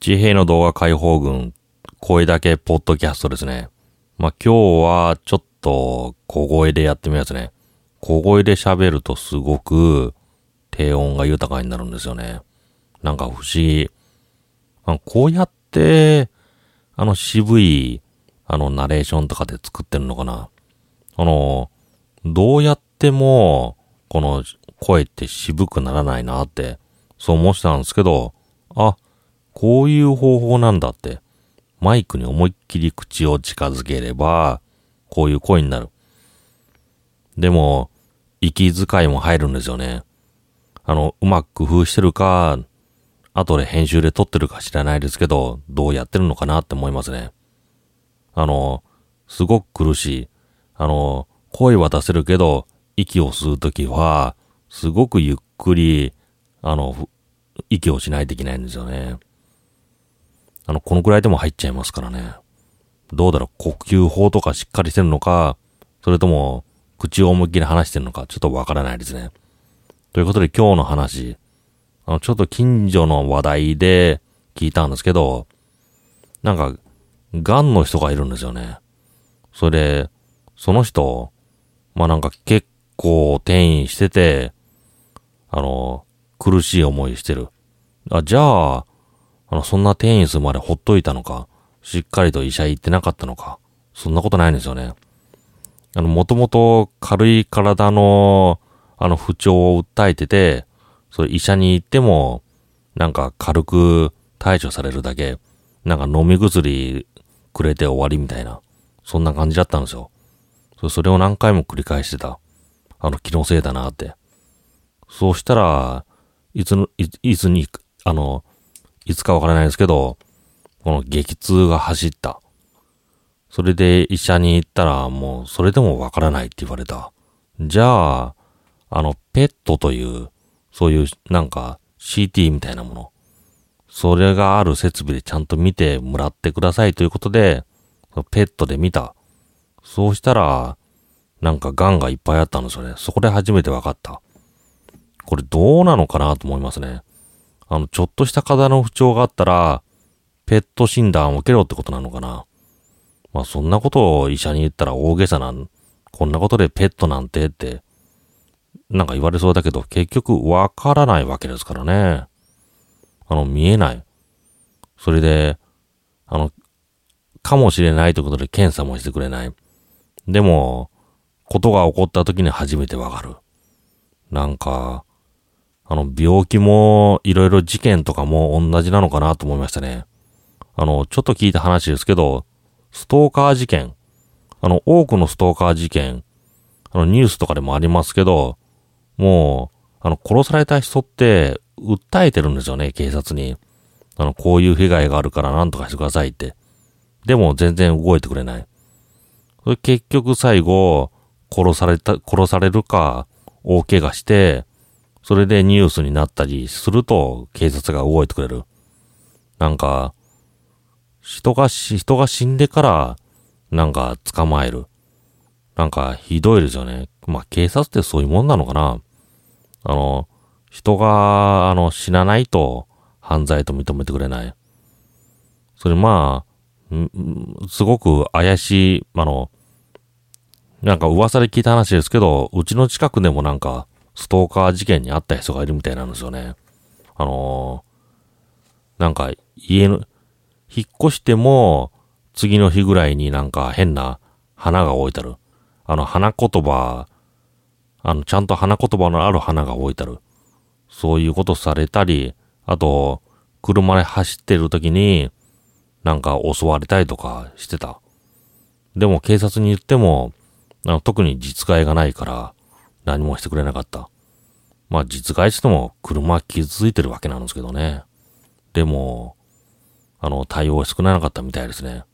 地平の動画解放軍、声だけポッドキャストですね。まあ、今日はちょっと小声でやってみますね。小声で喋るとすごく低音が豊かになるんですよね。なんか不思議。あこうやって、あの渋い、あのナレーションとかで作ってるのかな。あの、どうやっても、この声って渋くならないなって、そう思ってたんですけど、あ、こういう方法なんだって、マイクに思いっきり口を近づければ、こういう声になる。でも、息遣いも入るんですよね。あの、うまく工夫してるか、後で編集で撮ってるか知らないですけど、どうやってるのかなって思いますね。あの、すごく苦しい。あの、声は出せるけど、息を吸うときは、すごくゆっくり、あの、息をしないといけないんですよね。あの、このくらいでも入っちゃいますからね。どうだろう、呼吸法とかしっかりしてるのか、それとも、口を思いっきり話してるのか、ちょっとわからないですね。ということで今日の話、あの、ちょっと近所の話題で聞いたんですけど、なんか、癌の人がいるんですよね。それで、その人、まあなんか結構転移してて、あの、苦しい思いしてる。あ、じゃあ、あの、そんな転移するまでほっといたのか、しっかりと医者行ってなかったのか、そんなことないんですよね。あの、もともと軽い体の、あの、不調を訴えてて、それ医者に行っても、なんか軽く対処されるだけ、なんか飲み薬くれて終わりみたいな、そんな感じだったんですよ。それを何回も繰り返してた。あの、気のせいだなって。そうしたら、いつの、いいつに、あの、いつかわからないですけど、この激痛が走った。それで医者に行ったら、もうそれでもわからないって言われた。じゃあ、あの、ペットという、そういうなんか CT みたいなもの。それがある設備でちゃんと見てもらってくださいということで、ペットで見た。そうしたら、なんか癌がいっぱいあったんですよね。そこで初めて分かった。これどうなのかなと思いますね。あの、ちょっとした体の不調があったら、ペット診断を受けろってことなのかな。まあそんなことを医者に言ったら大げさなん、こんなことでペットなんてって、なんか言われそうだけど、結局わからないわけですからね。あの、見えない。それで、あの、かもしれないということで検査もしてくれない。でも、ことが起こった時に初めてわかる。なんか、あの、病気も、いろいろ事件とかも同じなのかなと思いましたね。あの、ちょっと聞いた話ですけど、ストーカー事件。あの、多くのストーカー事件、あの、ニュースとかでもありますけど、もう、あの、殺された人って、訴えてるんですよね、警察に。あの、こういう被害があるから何とかしてくださいって。でも全然動いてくれない。結局最後、殺された、殺されるか、大怪我して、それでニュースになったりすると、警察が動いてくれる。なんか、人がし、人が死んでから、なんか捕まえる。なんかひどいですよね。まあ警察ってそういうもんなのかな。あの、人が、あの、死なないと犯罪と認めてくれない。それまあ、すごく怪しい、あの、なんか噂で聞いた話ですけど、うちの近くでもなんか、ストーカー事件にあった人がいるみたいなんですよね。あのー、なんか、家の、引っ越しても、次の日ぐらいになんか変な花が置いてある。あの、花言葉、あの、ちゃんと花言葉のある花が置いてある。そういうことされたり、あと、車で走ってる時に、なんか襲われたりとかしてた。でも警察に言っても、特に実害がないから、何もしてくれなかった。まあ実害しても車傷ついてるわけなんですけどね。でも、あの、対応少なかったみたいですね。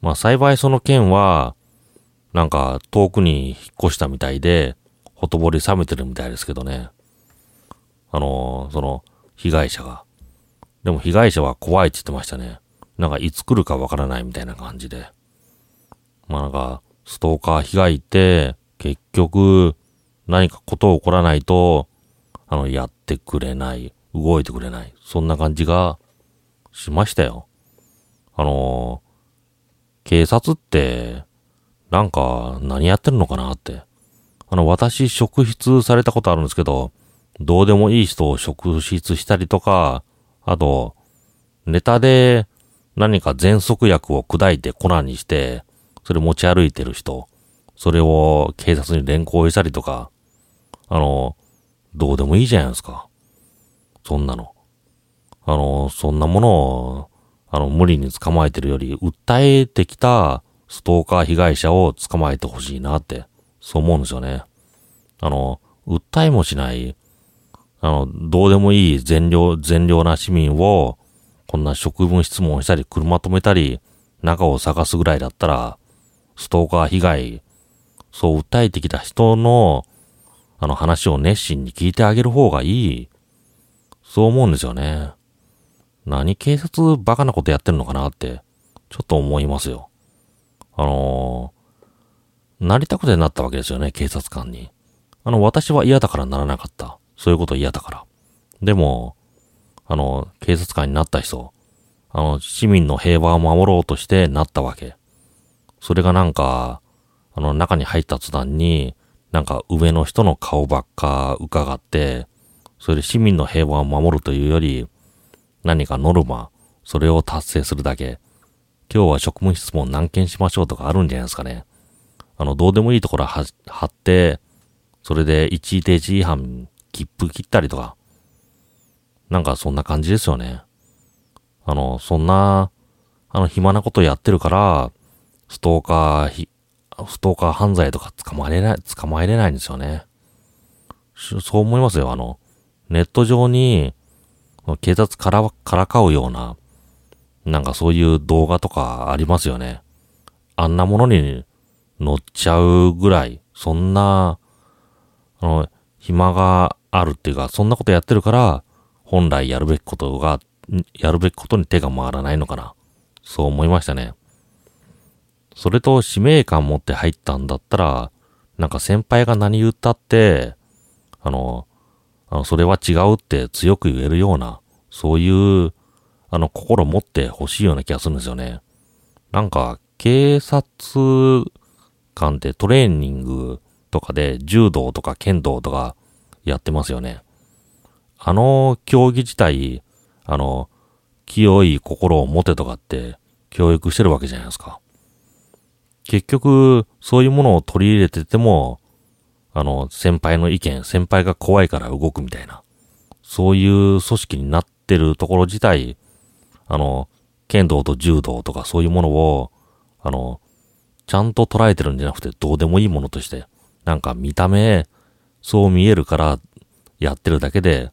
まあ幸いその件は、なんか遠くに引っ越したみたいで、ほとぼり冷めてるみたいですけどね。あの、その、被害者が。でも被害者は怖いって言ってましたね。なんかいつ来るかわからないみたいな感じで。まあなんか、ストーカー被害って、結局、何かことを起こらないと、あの、やってくれない、動いてくれない。そんな感じがしましたよ。あの、警察って、なんか何やってるのかなって。あの、私、職質されたことあるんですけど、どうでもいい人を職質したりとか、あと、ネタで何か喘息薬を砕いて粉にして、それ持ち歩いてる人、それを警察に連行したりとか、あの、どうでもいいじゃないですか。そんなの。あの、そんなものを、あの、無理に捕まえてるより、訴えてきたストーカー被害者を捕まえてほしいなって、そう思うんですよね。あの、訴えもしない、あの、どうでもいい善良、善良な市民を、こんな職務質問したり、車止めたり、中を探すぐらいだったら、ストーカー被害、そう訴えてきた人の、あの話を熱心に聞いてあげる方がいい。そう思うんですよね。何警察バカなことやってんのかなって、ちょっと思いますよ。あのー、なりたくてなったわけですよね、警察官に。あの、私は嫌だからならなかった。そういうこと嫌だから。でも、あの、警察官になった人、あの、市民の平和を守ろうとしてなったわけ。それがなんか、あの、中に入った途端に、なんか上の人の顔ばっか伺って、それで市民の平和を守るというより、何かノルマ、それを達成するだけ。今日は職務質問何件しましょうとかあるんじゃないですかね。あの、どうでもいいところは貼って、それで一時停止違反切符切ったりとか、なんかそんな感じですよね。あの、そんな、あの、暇なことやってるから、ストーカー、ストーカー犯罪とか捕まえれない、捕まえれないんですよね。そう思いますよ。あの、ネット上に、警察から、からかうような、なんかそういう動画とかありますよね。あんなものに乗っちゃうぐらい、そんな、あの、暇があるっていうか、そんなことやってるから、本来やるべきことが、やるべきことに手が回らないのかな。そう思いましたね。それと使命感持って入ったんだったら、なんか先輩が何言ったって、あの、あの、それは違うって強く言えるような、そういう、あの、心持ってほしいような気がするんですよね。なんか、警察官ってトレーニングとかで柔道とか剣道とかやってますよね。あの競技自体、あの、清い心を持てとかって教育してるわけじゃないですか。結局、そういうものを取り入れてても、あの、先輩の意見、先輩が怖いから動くみたいな、そういう組織になってるところ自体、あの、剣道と柔道とかそういうものを、あの、ちゃんと捉えてるんじゃなくてどうでもいいものとして、なんか見た目、そう見えるからやってるだけで、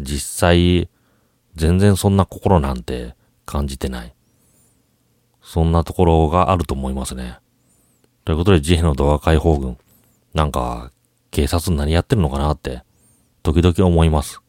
実際、全然そんな心なんて感じてない。そんなところがあると思いますね。ということで、慈悲の動画解放軍。なんか、警察何やってるのかなって、時々思います。